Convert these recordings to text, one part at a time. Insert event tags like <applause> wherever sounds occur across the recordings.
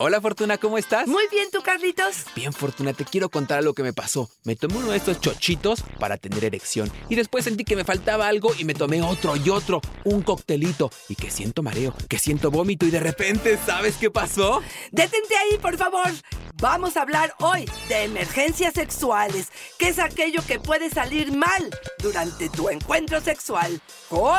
Hola Fortuna, ¿cómo estás? Muy bien, ¿tú, Carlitos? Bien, Fortuna, te quiero contar lo que me pasó. Me tomé uno de estos chochitos para tener erección. Y después sentí que me faltaba algo y me tomé otro y otro, un coctelito. Y que siento mareo, que siento vómito y de repente, ¿sabes qué pasó? Detente ahí, por favor. Vamos a hablar hoy de emergencias sexuales, que es aquello que puede salir mal durante tu encuentro sexual. ¡Comenzamos!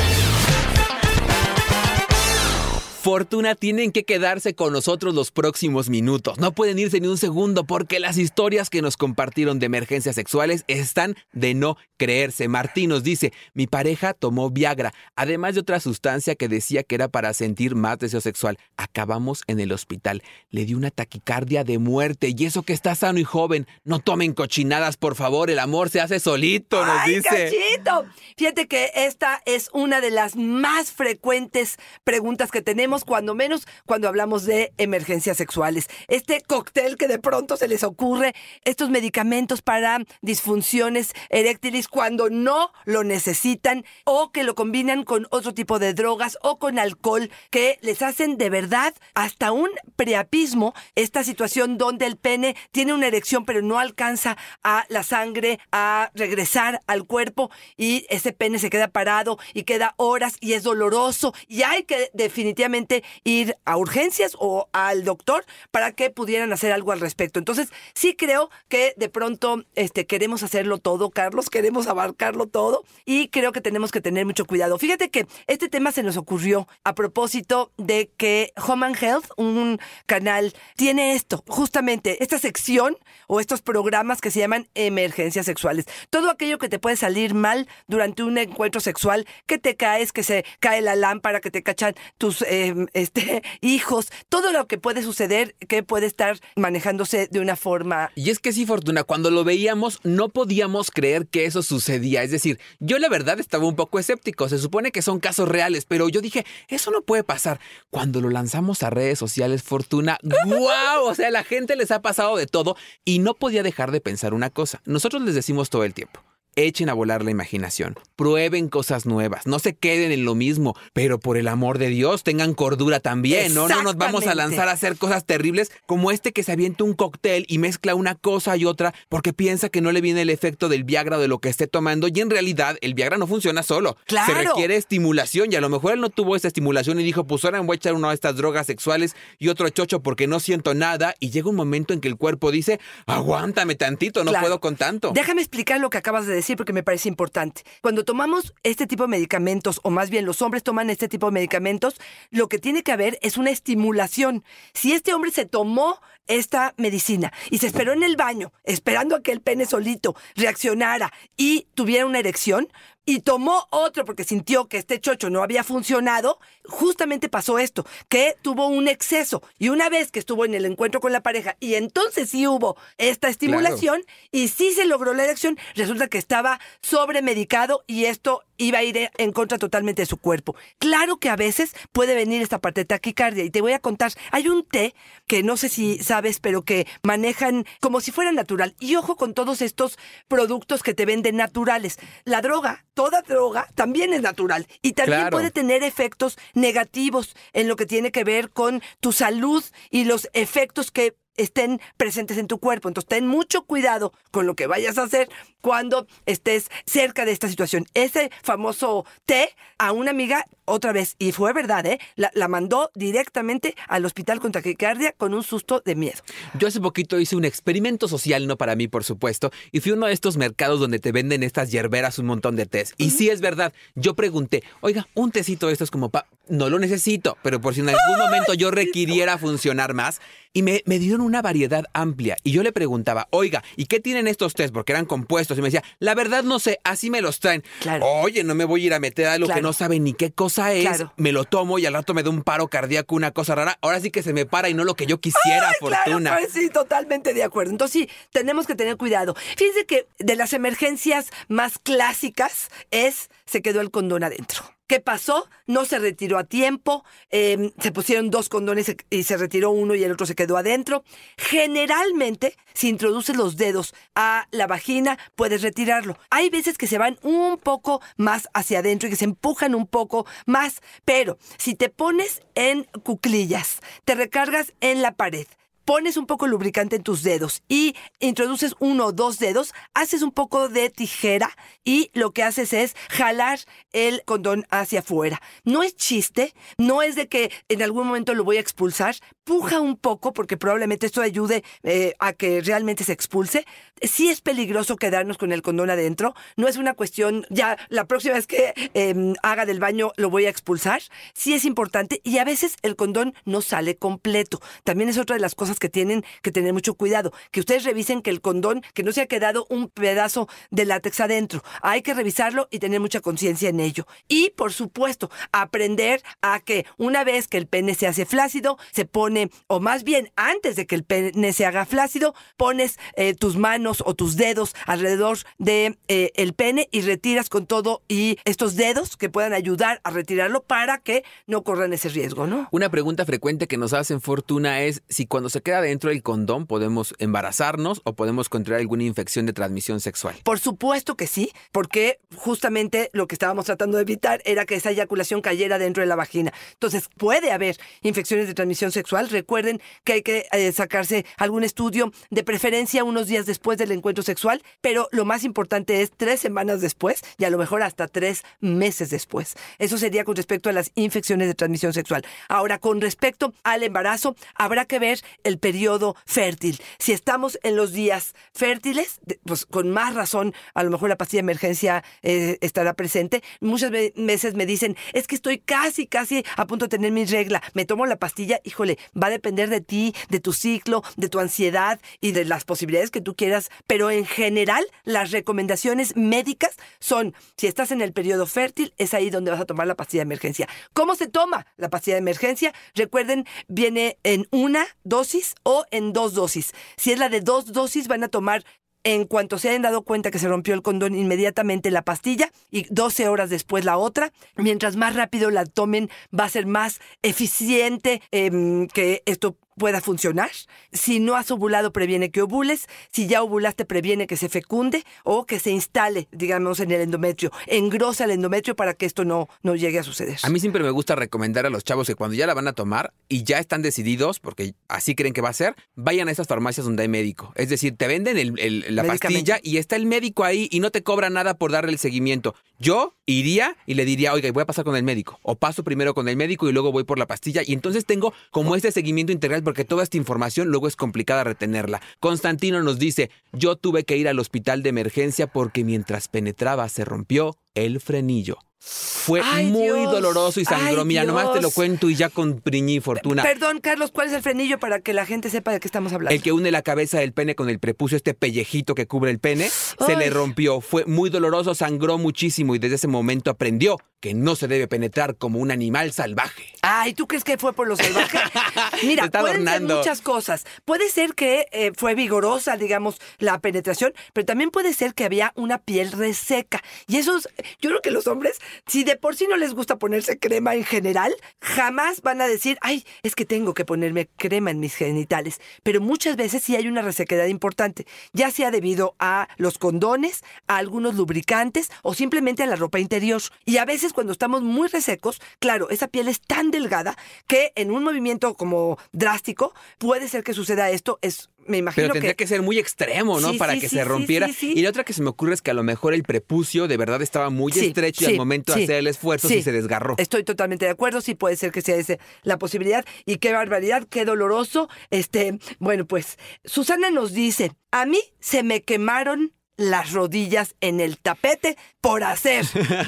Fortuna tienen que quedarse con nosotros los próximos minutos. No pueden irse ni un segundo porque las historias que nos compartieron de emergencias sexuales están de no creerse. Martín nos dice, mi pareja tomó Viagra, además de otra sustancia que decía que era para sentir más deseo sexual. Acabamos en el hospital. Le dio una taquicardia de muerte y eso que está sano y joven. No tomen cochinadas, por favor. El amor se hace solito, nos ¡Ay, dice. cachito! Fíjate que esta es una de las más frecuentes preguntas que tenemos, cuando menos cuando hablamos de emergencias sexuales. Este cóctel que de pronto se les ocurre, estos medicamentos para disfunciones eréctiles cuando no lo necesitan o que lo combinan con otro tipo de drogas o con alcohol que les hacen de verdad hasta un priapismo esta situación donde el pene tiene una erección pero no alcanza a la sangre a regresar al cuerpo y ese pene se queda parado y queda horas y es doloroso y hay que definitivamente ir a urgencias o al doctor para que pudieran hacer algo al respecto. Entonces, sí creo que de pronto este, queremos hacerlo todo, Carlos, queremos abarcarlo todo y creo que tenemos que tener mucho cuidado. Fíjate que este tema se nos ocurrió a propósito de que Home Health, un canal, tiene esto, justamente esta sección o estos programas que se llaman emergencias sexuales. Todo aquello que te puede salir mal durante un encuentro sexual, que te caes, que se cae la lámpara, que te cachan tus eh, este, <laughs> hijos, todo lo que puede suceder que puede estar manejándose de una forma. Y es que sí, Fortuna, cuando lo veíamos no podíamos creer que eso sucedía. Es decir, yo la verdad estaba un poco escéptico. Se supone que son casos reales, pero yo dije, eso no puede pasar. Cuando lo lanzamos a redes sociales, Fortuna, <laughs> ¡guau! O sea, la gente les ha pasado de todo y no podía dejar de pensar una cosa. Nosotros les decimos todo el tiempo. Echen a volar la imaginación, prueben cosas nuevas, no se queden en lo mismo, pero por el amor de Dios tengan cordura también, ¿no? No nos vamos a lanzar a hacer cosas terribles como este que se avienta un cóctel y mezcla una cosa y otra porque piensa que no le viene el efecto del Viagra o de lo que esté tomando y en realidad el Viagra no funciona solo. Claro. Se requiere estimulación y a lo mejor él no tuvo esa estimulación y dijo, pues ahora me voy a echar una de estas drogas sexuales y otro chocho porque no siento nada y llega un momento en que el cuerpo dice, aguántame tantito, no Claro. puedo con tanto. Déjame explicar lo que acabas de decir porque me parece importante. Cuando tomamos este tipo de medicamentos, o más bien los hombres toman este tipo de medicamentos, lo que tiene que haber es una estimulación. Si este hombre se tomó esta medicina y se esperó en el baño, esperando a que el pene solito reaccionara y tuviera una erección, y tomó otro porque sintió que este chocho no había funcionado, justamente pasó esto, que tuvo un exceso. Y una vez que estuvo en el encuentro con la pareja y entonces sí hubo esta estimulación y sí se logró la erección, resulta que estaba sobremedicado y esto iba a ir en contra totalmente de su cuerpo. Claro que a veces puede venir esta parte de taquicardia y te voy a contar, hay un té que no sé si sabes, pero que manejan como si fuera natural. Y ojo con todos estos productos que te venden naturales. La droga, toda droga, también es natural y también Claro. puede tener efectos negativos en lo que tiene que ver con tu salud y los efectos que estén presentes en tu cuerpo. Entonces, ten mucho cuidado con lo que vayas a hacer cuando estés cerca de esta situación. Ese famoso té a una amiga, otra vez, y fue verdad, ¿eh? La, la mandó directamente al hospital con taquicardia con un susto de miedo. Yo hace poquito hice un experimento social, no para mí, por supuesto, y fui a uno de estos mercados donde te venden estas hierberas un montón de tés. Y sí es verdad, yo pregunté, oiga, un tecito de estos como pa... No lo necesito, pero por si en algún momento yo requiriera funcionar más. Y me, me dieron una variedad amplia. Y yo le preguntaba, oiga, ¿y qué tienen estos tés? Porque eran compuestos. Y me decía, la verdad no sé, así me los traen. Claro. Oye, no me voy a ir a meter a algo que Claro. no sabe ni qué cosa es. Claro. Me lo tomo y al rato me da un paro cardíaco, una cosa rara. Ahora sí que se me para y no lo que yo quisiera, Ay, Fortuna. Pues sí, totalmente de acuerdo. Entonces sí, tenemos que tener cuidado. Fíjense que de las emergencias más clásicas es se quedó el condón adentro. ¿Qué pasó? No se retiró a tiempo, eh, se pusieron dos condones y se retiró uno y el otro se quedó adentro. Generalmente, si introduces los dedos a la vagina, puedes retirarlo. Hay veces que se van un poco más hacia adentro y que se empujan un poco más, pero si te pones en cuclillas, te recargas en la pared, pones un poco de lubricante en tus dedos y introduces uno o dos dedos, haces un poco de tijera y lo que haces es jalar el condón hacia afuera. No es chiste, no es de que en algún momento lo voy a expulsar, puja un poco porque probablemente esto ayude eh, a que realmente se expulse. Sí es peligroso quedarnos con el condón adentro, no es una cuestión, ya la próxima vez que em, haga del baño lo voy a expulsar, sí es importante y a veces el condón no sale completo. También es otra de las cosas que tienen que tener mucho cuidado, que ustedes revisen que el condón, que no se ha quedado un pedazo de látex adentro. Hay que revisarlo y tener mucha conciencia en ello. Y, por supuesto, aprender a que una vez que el pene se hace flácido, se pone, o más bien antes de que el pene se haga flácido, pones eh, tus manos o tus dedos alrededor de eh, el pene y retiras con todo y estos dedos que puedan ayudar a retirarlo para que no corran ese riesgo, ¿no? Una pregunta frecuente que nos hacen Fortuna es si cuando se queda dentro del condón podemos embarazarnos o podemos contraer alguna infección de transmisión sexual. Por supuesto que sí, porque justamente lo que estábamos tratando de evitar era que esa eyaculación cayera dentro de la vagina. Entonces puede haber infecciones de transmisión sexual. Recuerden que hay que eh, sacarse algún estudio de preferencia unos días después del encuentro sexual, pero lo más importante es tres semanas después y a lo mejor hasta tres meses después. Eso sería con respecto a las infecciones de transmisión sexual. Ahora, con respecto al embarazo, habrá que ver periodo fértil. Si estamos en los días fértiles, pues con más razón, a lo mejor la pastilla de emergencia eh, estará presente. Muchas ve- veces me dicen, es que estoy casi, casi a punto de tener mi regla. Me tomo la pastilla, híjole, va a depender de ti, de tu ciclo, de tu ansiedad y de las posibilidades que tú quieras. Pero en general, las recomendaciones médicas son, si estás en el periodo fértil, es ahí donde vas a tomar la pastilla de emergencia. ¿Cómo se toma la pastilla de emergencia? Recuerden, viene en una dosis o en dos dosis. Si es la de dos dosis, van a tomar en cuanto se hayan dado cuenta que se rompió el condón, inmediatamente la pastilla y 12 horas después la otra. Mientras más rápido la tomen, va a ser más eficiente em, que esto pueda funcionar. Si no has ovulado, previene que ovules. Si ya ovulaste, previene que se fecunde o que se instale, digamos, en el endometrio. Engrosa el endometrio para que esto no, no llegue a suceder. A mí siempre me gusta recomendar a los chavos que cuando ya la van a tomar y ya están decididos, porque así creen que va a ser, vayan a esas farmacias donde hay médico. Es decir, te venden el- el- la pastilla y está el médico ahí y no te cobra nada por darle el seguimiento. Yo iría y le diría, oiga, voy a pasar con el médico. O paso primero con el médico y luego voy por la pastilla. Y entonces tengo como este seguimiento integral porque toda esta información luego es complicada retenerla. Constantino nos dice, yo tuve que ir al hospital de emergencia porque mientras penetraba se rompió el frenillo. Fue Ay, muy Dios. doloroso y sangró. Ay, Mira, nomás te lo cuento y ya comprimí fortuna. Perdón, Carlos, ¿cuál es el frenillo para que la gente sepa de qué estamos hablando? El que une la cabeza del pene con el prepucio, este pellejito que cubre el pene, se le rompió. Fue muy doloroso, sangró muchísimo y desde ese momento aprendió que no se debe penetrar como un animal salvaje. Ay, ¿tú crees que fue por lo salvaje? <laughs> Mira, está pueden ser muchas cosas. Puede ser que eh, fue vigorosa, digamos, la penetración, pero también puede ser que había una piel reseca. Y eso, es- yo creo que los hombres, si de por sí no les gusta ponerse crema en general, jamás van a decir, ay, es que tengo que ponerme crema en mis genitales. Pero muchas veces sí hay una resequedad importante, ya sea debido a los condones, a algunos lubricantes o simplemente a la ropa interior. Y a veces cuando estamos muy resecos, claro, esa piel es tan delgada que en un movimiento como drástico puede ser que suceda esto. Es, me imagino Pero tendría que... ser muy extremo, ¿no? Sí, Para sí, que sí, se rompiera. Y la otra que se me ocurre es que a lo mejor el prepucio de verdad estaba muy estrecho y al momento de hacer el esfuerzo sí se desgarró. Estoy totalmente de acuerdo, sí puede ser que sea esa la posibilidad. Y qué barbaridad, qué doloroso. Este, bueno, pues Susana nos dice, a mí se me quemaron las rodillas en el tapete por hacer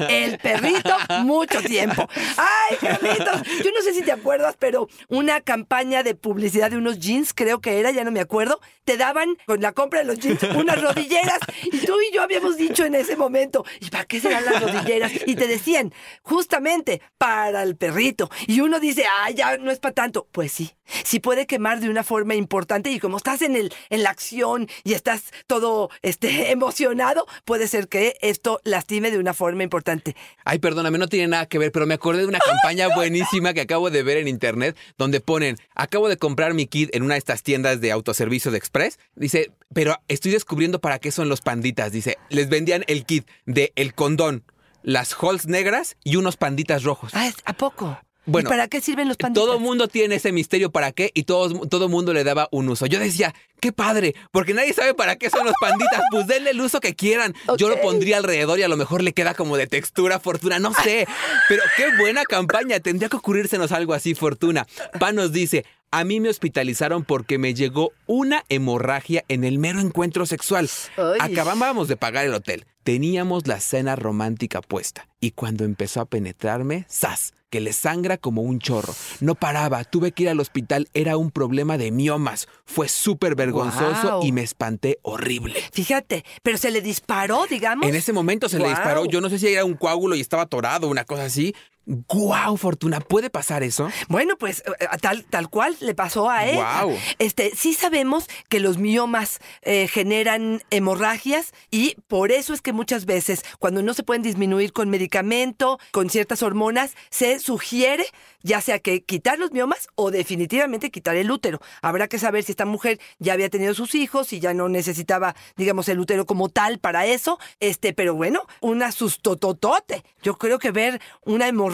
el perrito mucho tiempo. ¡Ay, Carlitos! Yo no sé si te acuerdas, pero una campaña de publicidad de unos jeans, creo que era, ya no me acuerdo, te daban con la compra de los jeans unas rodilleras y tú y yo habíamos dicho en ese momento, ¿y para qué serán las rodilleras? Y te decían, justamente para el perrito. Y uno dice, ah, ya no es para tanto. Pues sí, sí puede quemar de una forma importante y como estás en el en la acción y estás todo este emocionado, puede ser que esto lastime de una forma importante. Ay, perdóname, no tiene nada que ver, pero me acordé de una <laughs> campaña buenísima que acabo de ver en internet donde ponen, acabo de comprar mi kit en una de estas tiendas de autoservicio de Express. Dice, pero estoy descubriendo para qué son los panditas. Dice, les vendían el kit de el condón, las holes negras y unos panditas rojos. Ah, ¿es- ¿a poco? Bueno, ¿Y para qué sirven los panditas? Todo mundo tiene ese misterio para qué y todo, todo mundo le daba un uso. Yo decía, qué padre, porque nadie sabe para qué son los panditas. Pues denle el uso que quieran. Yo lo pondría alrededor y a lo mejor le queda como de textura, fortuna, no sé. Pero qué buena campaña. Tendría que ocurrírsenos algo así, fortuna. Pan nos dice. A mí me hospitalizaron porque me llegó una hemorragia en el mero encuentro sexual. Acabábamos de pagar el hotel. Teníamos la cena romántica puesta. Y cuando empezó a penetrarme, ¡zas! Que le sangra como un chorro. No paraba, tuve que ir al hospital. Era un problema de miomas. Fue súper vergonzoso y me espanté horrible. Fíjate, pero se le disparó, digamos. En ese momento se le disparó. Yo no sé si era un coágulo y estaba atorado, una cosa así. ¡Guau, Fortuna! ¿Puede pasar eso? Bueno, pues eh, tal, tal cual le pasó a él. Guau. Este, sí sabemos que los miomas eh, generan hemorragias y por eso es que muchas veces cuando no se pueden disminuir con medicamento, con ciertas hormonas, se sugiere ya sea que quitar los miomas o definitivamente quitar el útero. Habrá que saber si esta mujer ya había tenido sus hijos y ya no necesitaba, digamos, el útero como tal para eso. Este, pero bueno, una sustototote. Yo creo que ver una hemorragia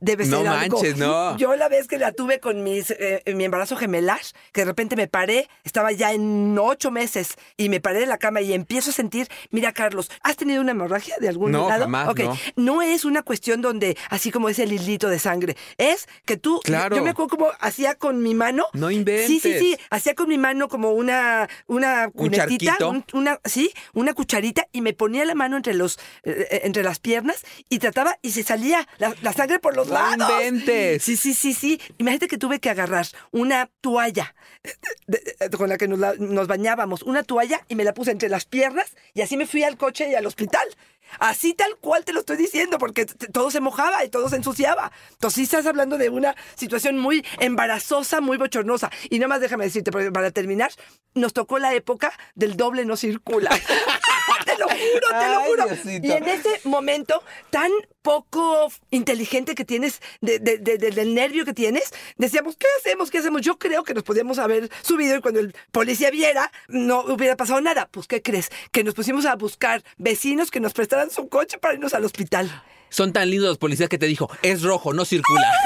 debe No ser algo. manches, no. Yo la vez que la tuve con mis, eh, en mi embarazo gemelar, que de repente me paré, estaba ya en ocho meses y me paré de la cama y empiezo a sentir, mira Carlos, ¿has tenido una hemorragia de algún No, lado? jamás, Ok, no. no es una cuestión donde, así como ese hilito de sangre, es que tú, Claro. yo me acuerdo como hacía con mi mano. No inventes. Sí, sí, sí, hacía con mi mano como una, una Un cunetita, un- una, sí, una cucharita y me ponía la mano entre los, eh, eh, entre las piernas y trataba y se salía la, la sangre por los ¡No lados. inventes! Sí, sí, sí, sí. Imagínate que tuve que agarrar una toalla de- de- con la que nos, la- nos bañábamos, una toalla y me la puse entre las piernas y así me fui al coche y al hospital. Así tal cual te lo estoy diciendo, porque todo se mojaba y todo se ensuciaba. Entonces sí estás hablando de una situación muy embarazosa, muy bochornosa. Y nada más déjame decirte, porque para terminar, nos tocó la época del doble no circula. <laughs> <laughs> te lo juro, te lo juro. Diosito. Y en ese momento tan poco inteligente que tienes, de- de- de- de- del nervio que tienes, decíamos, ¿qué hacemos? ¿Qué hacemos? Yo creo que nos podíamos haber subido y cuando el policía viera, no hubiera pasado nada. Pues, ¿qué crees? Que nos pusimos a buscar vecinos que nos prestaran su coche para irnos al hospital. Son tan lindos los policías que te dijo, es rojo, no circula. <laughs>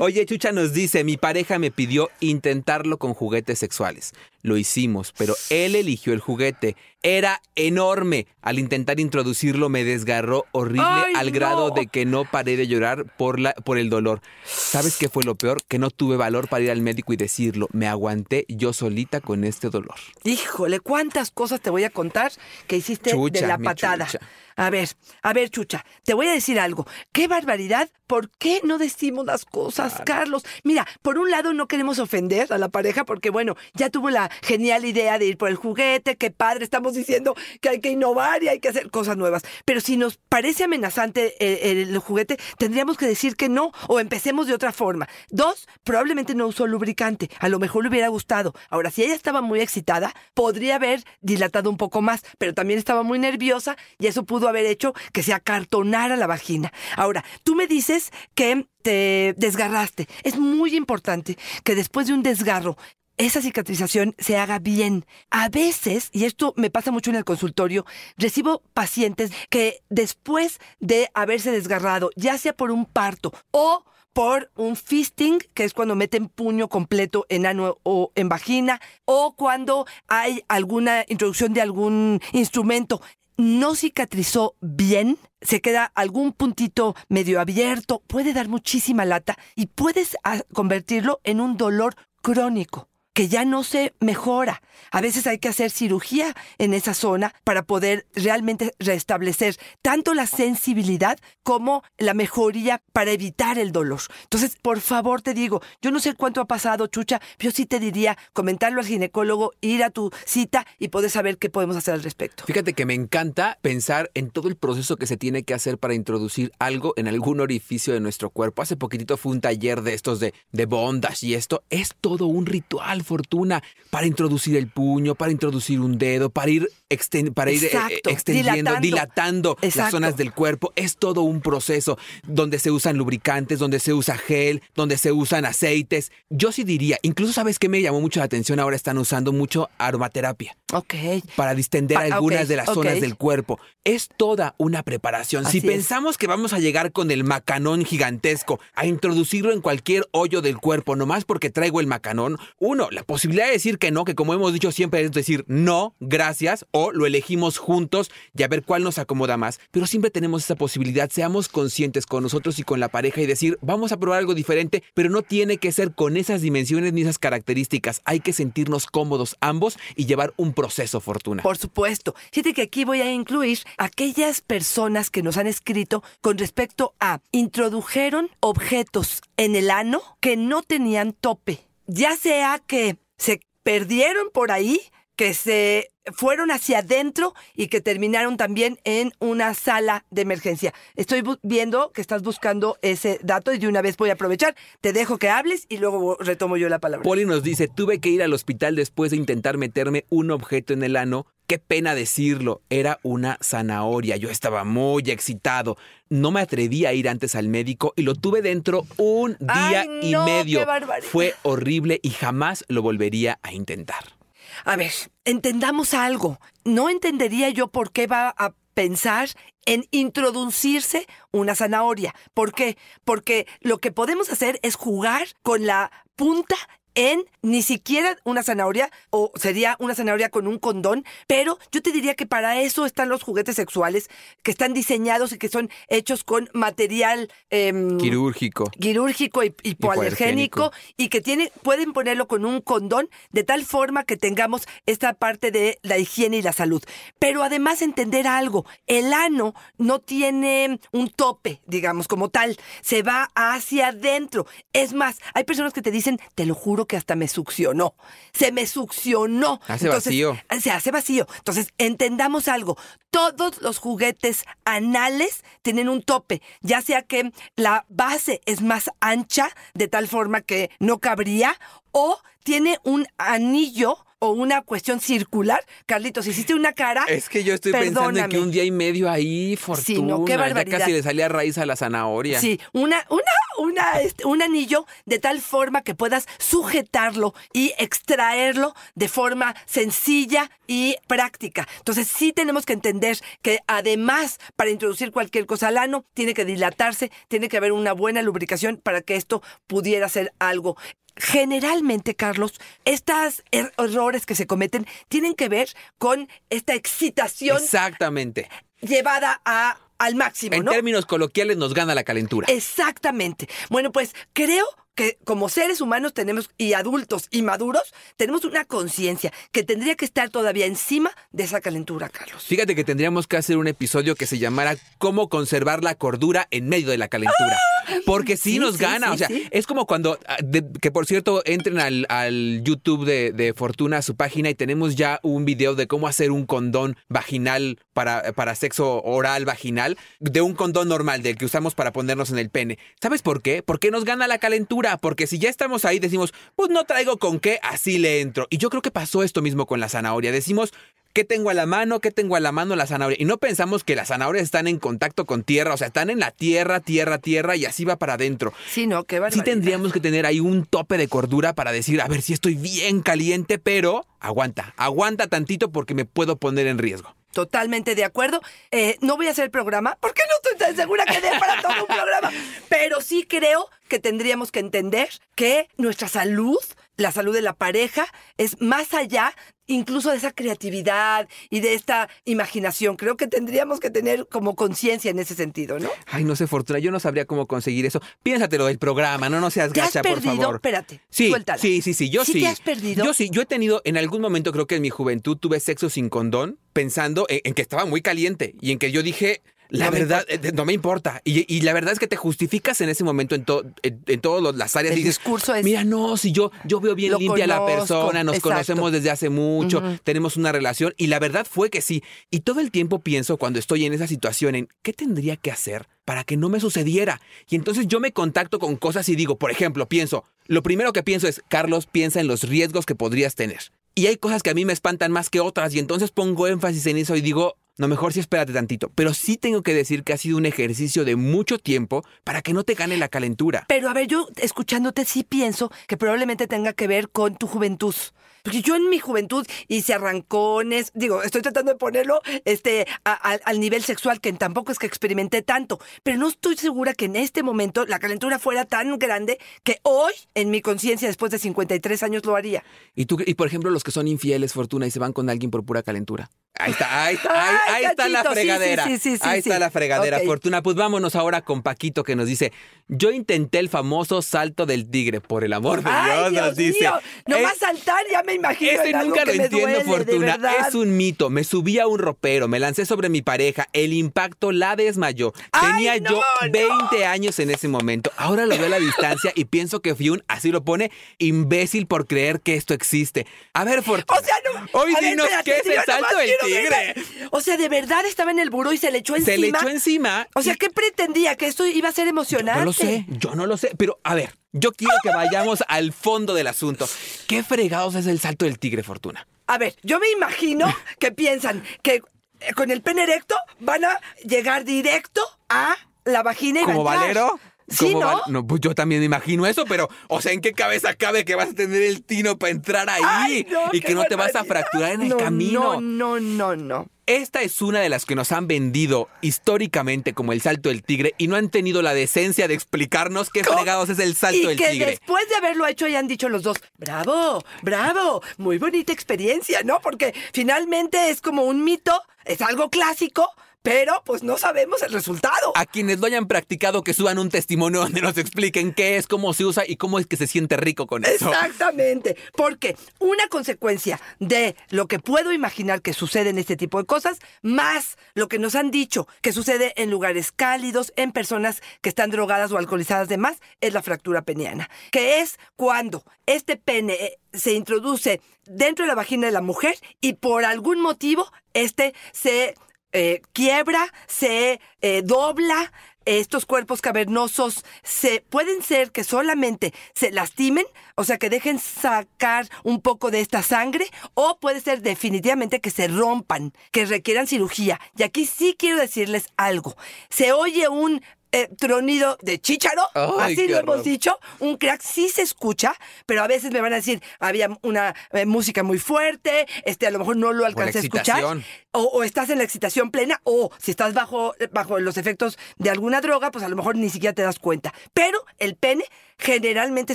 Oye, Chucha nos dice, mi pareja me pidió intentarlo con juguetes sexuales. Lo hicimos, pero él eligió el juguete. Era enorme. Al intentar introducirlo me desgarró horrible ¡Ay, al grado no! de que no paré de llorar por, la, por el dolor. ¿Sabes qué fue lo peor? Que no tuve valor para ir al médico y decirlo. Me aguanté yo solita con este dolor. Híjole, cuántas cosas te voy a contar que hiciste Chucha, de la patada. chucha. A ver, a ver, Chucha, te voy a decir algo. ¡Qué barbaridad! ¿Por qué no decimos las cosas, Carlos? Mira, por un lado no queremos ofender a la pareja porque, bueno, ya tuvo la genial idea de ir por el juguete, qué padre, estamos diciendo que hay que innovar y hay que hacer cosas nuevas. Pero si nos parece amenazante el, el- el juguete, tendríamos que decir que no o empecemos de otra forma. Dos, probablemente no usó lubricante, a lo mejor le hubiera gustado. Ahora, si ella estaba muy excitada, podría haber dilatado un poco más, pero también estaba muy nerviosa y eso pudo haber hecho que se acartonara la vagina. Ahora, tú me dices que te desgarraste. Es muy importante que después de un desgarro esa cicatrización se haga bien. A veces, y esto me pasa mucho en el consultorio, recibo pacientes que después de haberse desgarrado, ya sea por un parto o por un fisting, que es cuando meten puño completo en ano o en vagina, o cuando hay alguna introducción de algún instrumento, no cicatrizó bien, se queda algún puntito medio abierto, puede dar muchísima lata y puedes convertirlo en un dolor crónico que ya no se mejora. A veces hay que hacer cirugía en esa zona para poder realmente restablecer tanto la sensibilidad como la mejoría para evitar el dolor. Entonces, por favor, te digo, yo no sé cuánto ha pasado, Chucha, yo sí te diría comentarlo al ginecólogo, ir a tu cita y poder saber qué podemos hacer al respecto. Fíjate que me encanta pensar en todo el proceso que se tiene que hacer para introducir algo en algún orificio de nuestro cuerpo. Hace poquitito fue un taller de estos de, de bondas y esto es todo un ritual, fortuna para introducir el puño, para introducir un dedo, para ir, exten- para ir eh, Exacto, extendiendo, dilatando. dilatando, las zonas del cuerpo. Es todo un proceso donde se usan lubricantes, donde se usa gel, donde se usan aceites. Yo sí diría, incluso sabes que me llamó mucho la atención, ahora están usando mucho aromaterapia Ok. para distender Pa- algunas de las zonas del cuerpo. Es toda una preparación. Así si es. pensamos que vamos a llegar con el macanón gigantesco a introducirlo en cualquier hoyo del cuerpo, nomás porque traigo el macanón, uno, la posibilidad de decir que no, que como hemos dicho siempre es decir no, gracias, o lo elegimos juntos y a ver cuál nos acomoda más. Pero siempre tenemos esa posibilidad, seamos conscientes con nosotros y con la pareja y decir, vamos a probar algo diferente, pero no tiene que ser con esas dimensiones ni esas características. Hay que sentirnos cómodos ambos y llevar un proceso fortuna. Por supuesto. Fíjate que aquí voy a incluir aquellas personas que nos han escrito con respecto a introdujeron objetos en el ano que no tenían tope. Ya sea que se perdieron por ahí, que se fueron hacia adentro y que terminaron también en una sala de emergencia. Estoy viendo que estás buscando ese dato y de una vez voy a aprovechar. Te dejo que hables y luego retomo yo la palabra. Poli nos dice, tuve que ir al hospital después de intentar meterme un objeto en el ano. Qué pena decirlo, era una zanahoria. Yo estaba muy excitado. No me atreví a ir antes al médico y lo tuve dentro un día Ay, y medio. qué. Fue horrible y jamás lo volvería a intentar. A ver, entendamos algo. No entendería yo por qué va a pensar en introducirse una zanahoria. ¿Por qué? Porque lo que podemos hacer es jugar con la punta en ni siquiera una zanahoria o sería una zanahoria con un condón, pero yo te diría que para eso están los juguetes sexuales que están diseñados y que son hechos con material em, Quirúrgico. quirúrgico y hipoalergénico Hipoalergénico. y que tiene, pueden ponerlo con un condón de tal forma que tengamos esta parte de la higiene y la salud. Pero además entender algo, el ano no tiene un tope, digamos, como tal, se va hacia adentro. Es más, hay personas que te dicen, te lo juro que hasta me succionó, se me succionó. Hace vacío. Se hace vacío. Entonces, entendamos algo. Todos los juguetes anales tienen un tope, ya sea que la base es más ancha, de tal forma que no cabría, o tiene un anillo o una cuestión circular. Carlitos, hiciste una cara. Es que yo estoy pensando en que un día y medio ahí, fortuna. Sí, no, qué ya barbaridad. casi le salía raíz a la zanahoria. Sí, una, una, una, este, un anillo de tal forma que puedas sujetarlo y extraerlo de forma sencilla y práctica. Entonces sí tenemos que entender que además para introducir cualquier cosa al ano tiene que dilatarse, tiene que haber una buena lubricación para que esto pudiera ser algo. Generalmente, Carlos, estos er- errores que se cometen tienen que ver con esta excitación Exactamente. llevada a, al máximo, En ¿no? términos coloquiales nos gana la calentura. Exactamente. Bueno, pues creo que como seres humanos tenemos, y adultos y maduros, tenemos una conciencia que tendría que estar todavía encima de esa calentura, Carlos. Fíjate que tendríamos que hacer un episodio que se llamara Cómo conservar la cordura en medio de la calentura. Porque sí, Sí, nos sí, gana. sí, o sea, es como cuando, ah, de- que por cierto, entren al, al YouTube de, de Fortuna, a su página, y tenemos ya un video de cómo hacer un condón vaginal para, para sexo oral vaginal, de un condón normal, del que usamos para ponernos en el pene. ¿Sabes por qué? Porque nos gana la calentura. Porque si ya estamos ahí, decimos, pues no traigo con qué, así le entro. Y yo creo que pasó esto mismo con la zanahoria. Decimos, ¿Qué tengo a la mano? ¿Qué tengo a la mano? La zanahoria. Y no pensamos que las zanahorias están en contacto con tierra, o sea, están en la tierra, tierra, tierra, y así va para adentro. Sí, no, qué Sí barbaridad. tendríamos que tener ahí un tope de cordura para decir, a ver si estoy bien caliente, pero aguanta, aguanta tantito porque me puedo poner en riesgo. Totalmente de acuerdo. Eh, no voy a hacer el programa porque no estoy tan segura que dé para todo un programa. <laughs> Pero sí creo que tendríamos que entender que nuestra salud, la salud de la pareja, es más allá incluso de esa creatividad y de esta imaginación. Creo que tendríamos que tener como conciencia en ese sentido, ¿no? Ay, no sé, Fortuna, yo no sabría cómo conseguir eso. Piénsatelo del programa, no, no seas ¿Te has gacha, por perdido? favor. Espérate, Sí, suéltala. sí, sí, sí, yo ¿Sí sí. te has perdido? Yo sí, yo he tenido, en algún momento creo que en mi juventud tuve sexo sin condón, pensando en, en que estaba muy caliente y en que yo dije, la No verdad, eh, no me importa. Y, y la verdad es que te justificas en ese momento en, to- en, en todas las áreas. El y dices, discurso es- Mira, no, si yo, yo veo bien limpia a la persona, nos exacto. conocemos desde hace mucho, tenemos una relación y la verdad fue que sí. Y todo el tiempo pienso cuando estoy en esa situación en qué tendría que hacer para que no me sucediera. Y entonces yo me contacto con cosas y digo, por ejemplo, pienso, lo primero que pienso es, Carlos, piensa en los riesgos que podrías tener. Y hay cosas que a mí me espantan más que otras y entonces pongo énfasis en eso y digo, no, mejor sí espérate tantito. Pero sí tengo que decir que ha sido un ejercicio de mucho tiempo para que no te gane la calentura. Pero a ver, yo escuchándote sí pienso que probablemente tenga que ver con tu juventud. Porque yo en mi juventud hice arrancones, digo, estoy tratando de ponerlo este, a- a- al nivel sexual, que tampoco es que experimenté tanto, pero no estoy segura que en este momento la calentura fuera tan grande que hoy, en mi conciencia, después de 53 años, lo haría. Y tú, y por ejemplo, los que son infieles, Fortuna, y se van con alguien por pura calentura. Ahí está, ahí, está, ahí- está la fregadera. sí, sí, sí, ahí está la fregadera. Fortuna. Pues vámonos ahora con Paquito que nos dice, yo intenté el famoso salto del tigre, por el amor de Ay, Dios, Dios nos dice. mío, nomás "Es- saltar ya me imagino en algo nunca lo entiendo, duele, Fortuna. Es un mito. Me subí a un ropero, me lancé sobre mi pareja, el impacto la desmayó. ¡Ay, Tenía no, yo no! 20 años en ese momento. Ahora lo veo a la distancia y pienso que fui un, así lo pone, imbécil por creer que esto existe. A ver, Fortuna. O sea, no. Hoy dinos qué es el salto del tigre. O sea, de verdad estaba en el buró y se le echó encima. Se le echó encima. O sea, ¿qué pretendía? ¿Que esto iba a ser emocionante? No lo sé, yo no lo sé, pero a ver, yo quiero que vayamos <laughs> al fondo del asunto. ¿Qué fregados es el salto del tigre, Fortuna? A ver, yo me imagino <laughs> que piensan que eh, con el pene erecto van a llegar directo a la vagina y ¿Como. Valero? Sí, ¿Como ¿no? Pues yo también me imagino eso, pero, o sea, ¿en qué cabeza cabe que vas a tener el tino para entrar ahí? Ay, no, y que no te vas a fracturar en el No, camino. No, no, no, no. Esta es una de las que nos han vendido históricamente como el salto del tigre y no han tenido la decencia de explicarnos qué ¿Cómo? fregados es el salto y del que tigre. después de haberlo hecho hayan dicho los dos, bravo, bravo, muy bonita experiencia, ¿no? Porque finalmente es como un mito, es algo clásico, pero pues no sabemos el resultado. A quienes lo hayan practicado que suban un testimonio donde nos expliquen qué es, cómo se usa y cómo es que se siente rico con eso. Exactamente, porque una consecuencia de lo que puedo imaginar que sucede en este tipo de cosas, más lo que nos han dicho que sucede en lugares cálidos, en personas que están drogadas o alcoholizadas de más, es la fractura peniana, que es cuando este pene eh, se introduce dentro de la vagina de la mujer y por algún motivo este se eh, quiebra, se eh, dobla, estos cuerpos cavernosos se pueden ser que solamente se lastimen, o sea, que dejen sacar un poco de esta sangre, o puede ser definitivamente que se rompan, que requieran cirugía. Y aquí sí quiero decirles algo. Se oye un eh, tronido de chícharo, Ay, así lo hemos dicho, un crack sí se escucha, pero a veces me van a decir, había una eh, música muy fuerte, este a lo mejor no lo alcancé a escuchar, o, o estás en la excitación plena, o si estás bajo, bajo los efectos de alguna droga, pues a lo mejor ni siquiera te das cuenta. Pero el pene generalmente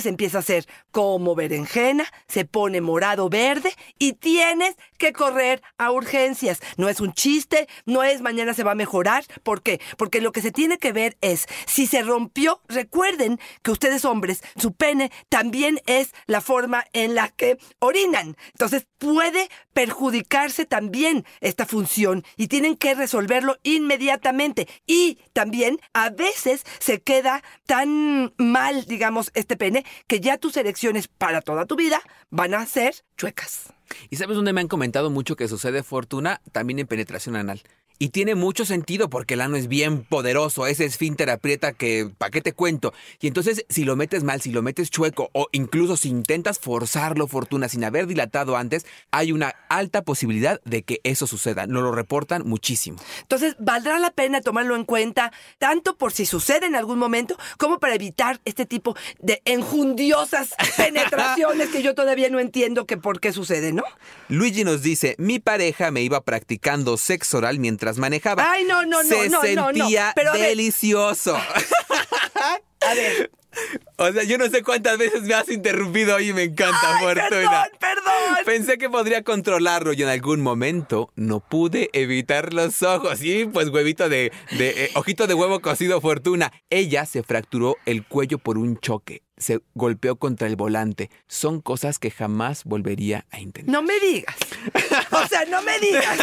se empieza a hacer como berenjena, se pone morado verde y tienes que correr a urgencias. No es un chiste, no es mañana se va a mejorar. ¿Por qué? Porque lo que se tiene que ver es si se rompió, recuerden que ustedes hombres, su pene también es la forma en la que orinan. Entonces puede perjudicarse también esta función y tienen que resolverlo inmediatamente. Y también a veces se queda tan mal, digamos, este pene que ya tus erecciones para toda tu vida van a ser chuecas. ¿Y sabes dónde me han comentado mucho que sucede fortuna? También en penetración anal. Y tiene mucho sentido porque el ano es bien poderoso, ese esfínter aprieta que, ¿para qué te cuento? Y entonces, si lo metes mal, si lo metes chueco o incluso si intentas forzarlo, fortuna, sin haber dilatado antes, hay una alta posibilidad de que eso suceda. Nos lo reportan muchísimo. Entonces, valdrá la pena tomarlo en cuenta, tanto por si sucede en algún momento, como para evitar este tipo de enjundiosas <laughs> penetraciones que yo todavía no entiendo que por qué sucede, ¿no? Luigi nos dice, mi pareja me iba practicando sexo oral mientras manejaba. Ay, no, no, no, Se no, no, no. sentía a ver. delicioso. <laughs> A ver. O sea, yo no sé cuántas veces me has interrumpido y me encanta, Ay, Fortuna. perdón, perdón. Pensé que podría controlarlo y en algún momento no pude evitar los ojos. Sí, pues huevito de, de eh, ojito de huevo cocido Fortuna. Ella se fracturó el cuello por un choque. Se golpeó contra el volante. Son cosas que jamás volvería a intentar. No me digas. O sea, no me digas.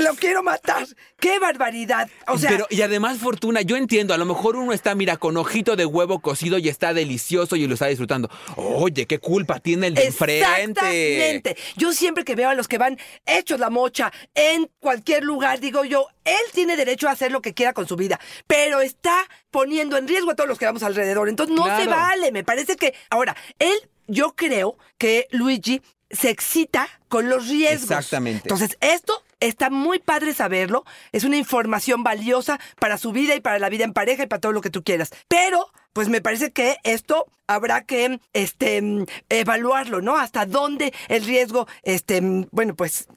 Lo quiero matar. ¡Qué barbaridad! O sea, Pero, y además, Fortuna, yo entiendo, a lo mejor uno está, mira, con ojito de huevo cocido y está delicioso y lo está disfrutando. Oye, ¿qué culpa tiene el de enfrente? Exactamente. Yo siempre que veo a los que van hechos la mocha en cualquier lugar, digo yo, él tiene derecho a hacer lo que quiera con su vida, pero está poniendo en riesgo a todos los que vamos alrededor. Entonces no se vale. Me parece que. Ahora, él, yo creo que Luigi se excita con los riesgos. Exactamente. Entonces, esto está muy padre saberlo. Es una información valiosa para su vida y para la vida en pareja y para todo lo que tú quieras. Pero, pues me parece que esto habrá que este, mm, evaluarlo, ¿no? Hasta dónde el riesgo, este, mm, bueno, pues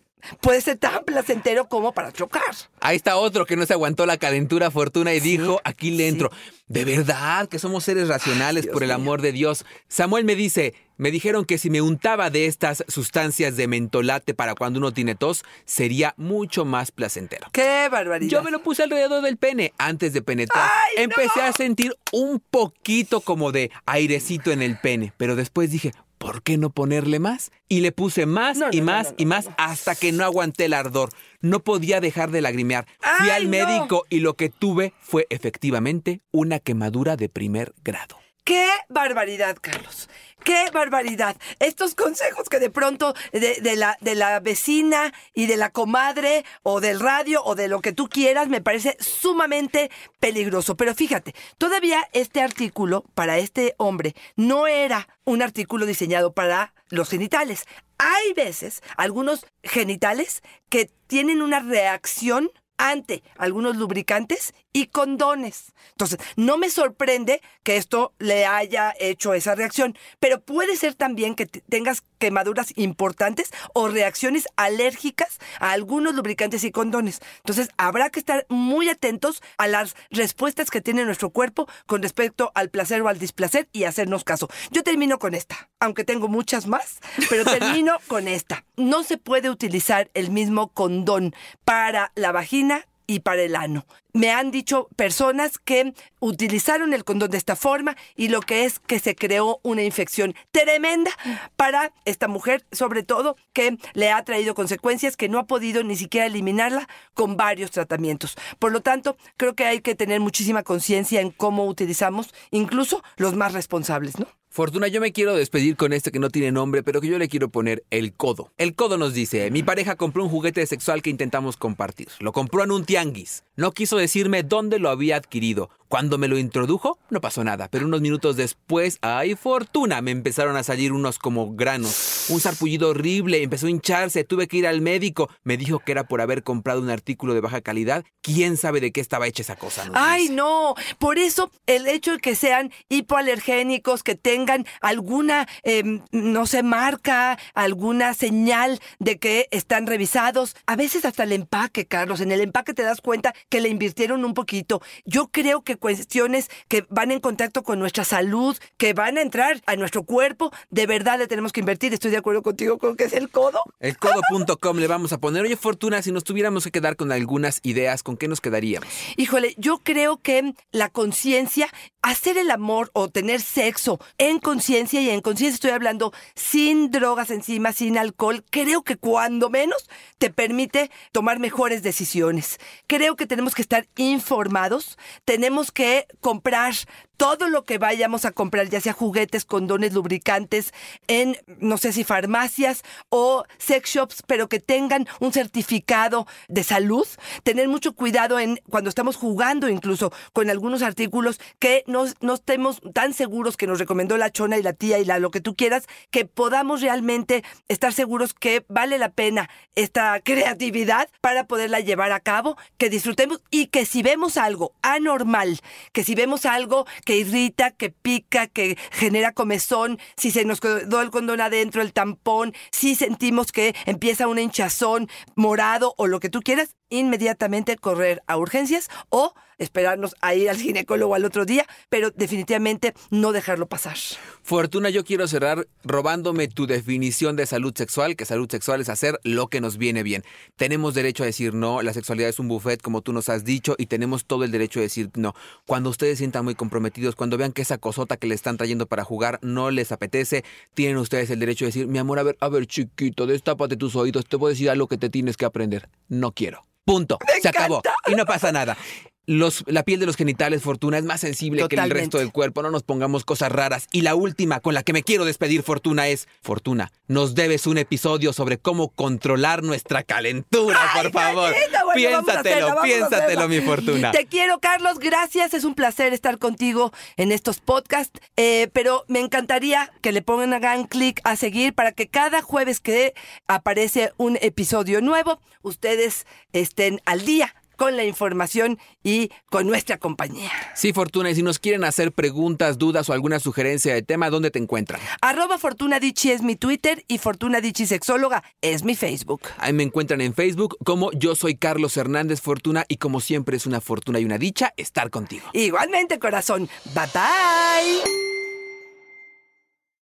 puede ser tan placentero como para chocar. Ahí está otro que no se aguantó la calentura fortuna y dijo, aquí le sí. entro. De verdad que somos seres racionales por el mío. amor de Dios. Samuel me dice, me dijeron que si me untaba de estas sustancias de mentolate para cuando uno tiene tos, sería mucho más placentero. ¡Qué barbaridad! Yo me lo puse alrededor del pene antes de penetrar. ¡Ay, Empecé no! a sentir un poquito como de airecito en el pene, pero después dije, ¿por qué no ponerle más? Y le puse más No, y no, más no, y más hasta que no aguanté el ardor. No podía dejar de lagrimear. Fui ¡Ay, al médico y lo que tuve fue efectivamente una quemadura de primer grado. ¡Qué barbaridad, Carlos! ¡Qué barbaridad! Estos consejos que de pronto de, la, de la vecina y de la comadre o del radio o de lo que tú quieras me parece sumamente peligroso. Pero fíjate, todavía este artículo para este hombre no era un artículo diseñado para los genitales. Hay veces algunos genitales que tienen una reacción ante algunos lubricantes y condones. Entonces, no me sorprende que esto le haya hecho esa reacción, pero puede ser también que tengas quemaduras importantes o reacciones alérgicas a algunos lubricantes y condones. Entonces, habrá que estar muy atentos a las respuestas que tiene nuestro cuerpo con respecto al placer o al displacer y hacernos caso. Yo termino con esta, aunque tengo muchas más, pero <laughs> termino con esta. No se puede utilizar el mismo condón para la vagina y para el ano. Me han dicho personas que utilizaron el condón de esta forma y lo que es que se creó una infección tremenda para esta mujer, sobre todo que le ha traído consecuencias que no ha podido ni siquiera eliminarla con varios tratamientos. Por lo tanto, creo que hay que tener muchísima conciencia en cómo utilizamos, incluso los más responsables, ¿no? Fortuna, yo me quiero despedir con este que no tiene nombre, pero que yo le quiero poner el codo. El codo nos dice, mi pareja compró un juguete sexual que intentamos compartir. Lo compró en un tianguis. No quiso decirme dónde lo había adquirido. Cuando me lo introdujo, no pasó nada, pero unos minutos después, ¡ay fortuna! Me empezaron a salir unos como granos. Un sarpullido horrible, empezó a hincharse, tuve que ir al médico. Me dijo que era por haber comprado un artículo de baja calidad. ¿Quién sabe de qué estaba hecha esa cosa? Ay, no. Por eso el hecho de que sean hipoalergénicos, que tengan alguna, em, no sé, marca, alguna señal de que están revisados, a veces hasta el empaque, Carlos, en el empaque te das cuenta que le invirtieron un poquito. Yo creo que cuestiones que van en contacto con nuestra salud, que van a entrar a nuestro cuerpo, de verdad le tenemos que invertir. Estoy de acuerdo contigo con que es el codo. Elcodo.com le vamos a poner. Oye, Fortuna, si nos tuviéramos que quedar con algunas ideas, ¿con qué nos quedaríamos? Híjole, yo creo que la conciencia, hacer el amor o tener sexo en conciencia, y en conciencia estoy hablando sin drogas encima, sin alcohol, creo que cuando menos te permite tomar mejores decisiones. Creo que tenemos que estar informados, tenemos que comprar todo lo que vayamos a comprar, ya sea juguetes, condones, lubricantes, en no sé si farmacias o sex shops, pero que tengan un certificado de salud. Tener mucho cuidado en cuando estamos jugando incluso con algunos artículos que no, no estemos tan seguros que nos recomendó la chona y la tía y la lo que tú quieras, que podamos realmente estar seguros que vale la pena esta creatividad para poderla llevar a cabo, que disfrutemos y que si vemos algo anormal, que si vemos algo que irrita, que pica, que genera comezón, si se nos quedó el condón adentro, el tampón, si sentimos que empieza una hinchazón morado o lo que tú quieras, inmediatamente correr a urgencias o esperarnos a ir al ginecólogo al otro día, pero definitivamente no dejarlo pasar. Fortuna, yo quiero cerrar robándome tu definición de salud sexual, que salud sexual es hacer lo que nos viene bien. Tenemos derecho a decir no, la sexualidad es un buffet, como tú nos has dicho, y tenemos todo el derecho a decir no. Cuando ustedes sientan muy comprometidos, cuando vean que esa cosota que le están trayendo para jugar no les apetece, tienen ustedes el derecho de decir, mi amor, a ver, a ver, chiquito, destápate tus oídos, te voy a decir algo que te tienes que aprender. No quiero. Punto. Se acabó. Y no pasa nada. Los, la piel de los genitales, Fortuna, es más sensible que el Totalmente. resto del cuerpo. No nos pongamos cosas raras. Y la última con la que me quiero despedir, Fortuna, es Fortuna. Nos debes un episodio sobre cómo controlar nuestra calentura, por favor. Bueno, hacerla, piénsatelo, piénsatelo, mi Fortuna. Te quiero, Carlos. Gracias. Es un placer estar contigo en estos podcasts. Eh, pero me encantaría que le pongan hagan clic a seguir para que cada jueves que aparece un episodio nuevo, ustedes estén al día con la información y con nuestra compañía. Sí, Fortuna, y si nos quieren hacer preguntas, dudas o alguna sugerencia de tema, ¿dónde te encuentran? Arroba Fortuna es mi Twitter y Fortuna Sexóloga es mi Facebook. Ahí me encuentran en Facebook como yo soy Carlos Hernández Fortuna y como siempre es una fortuna y una dicha estar contigo. Igualmente, corazón. Bye bye.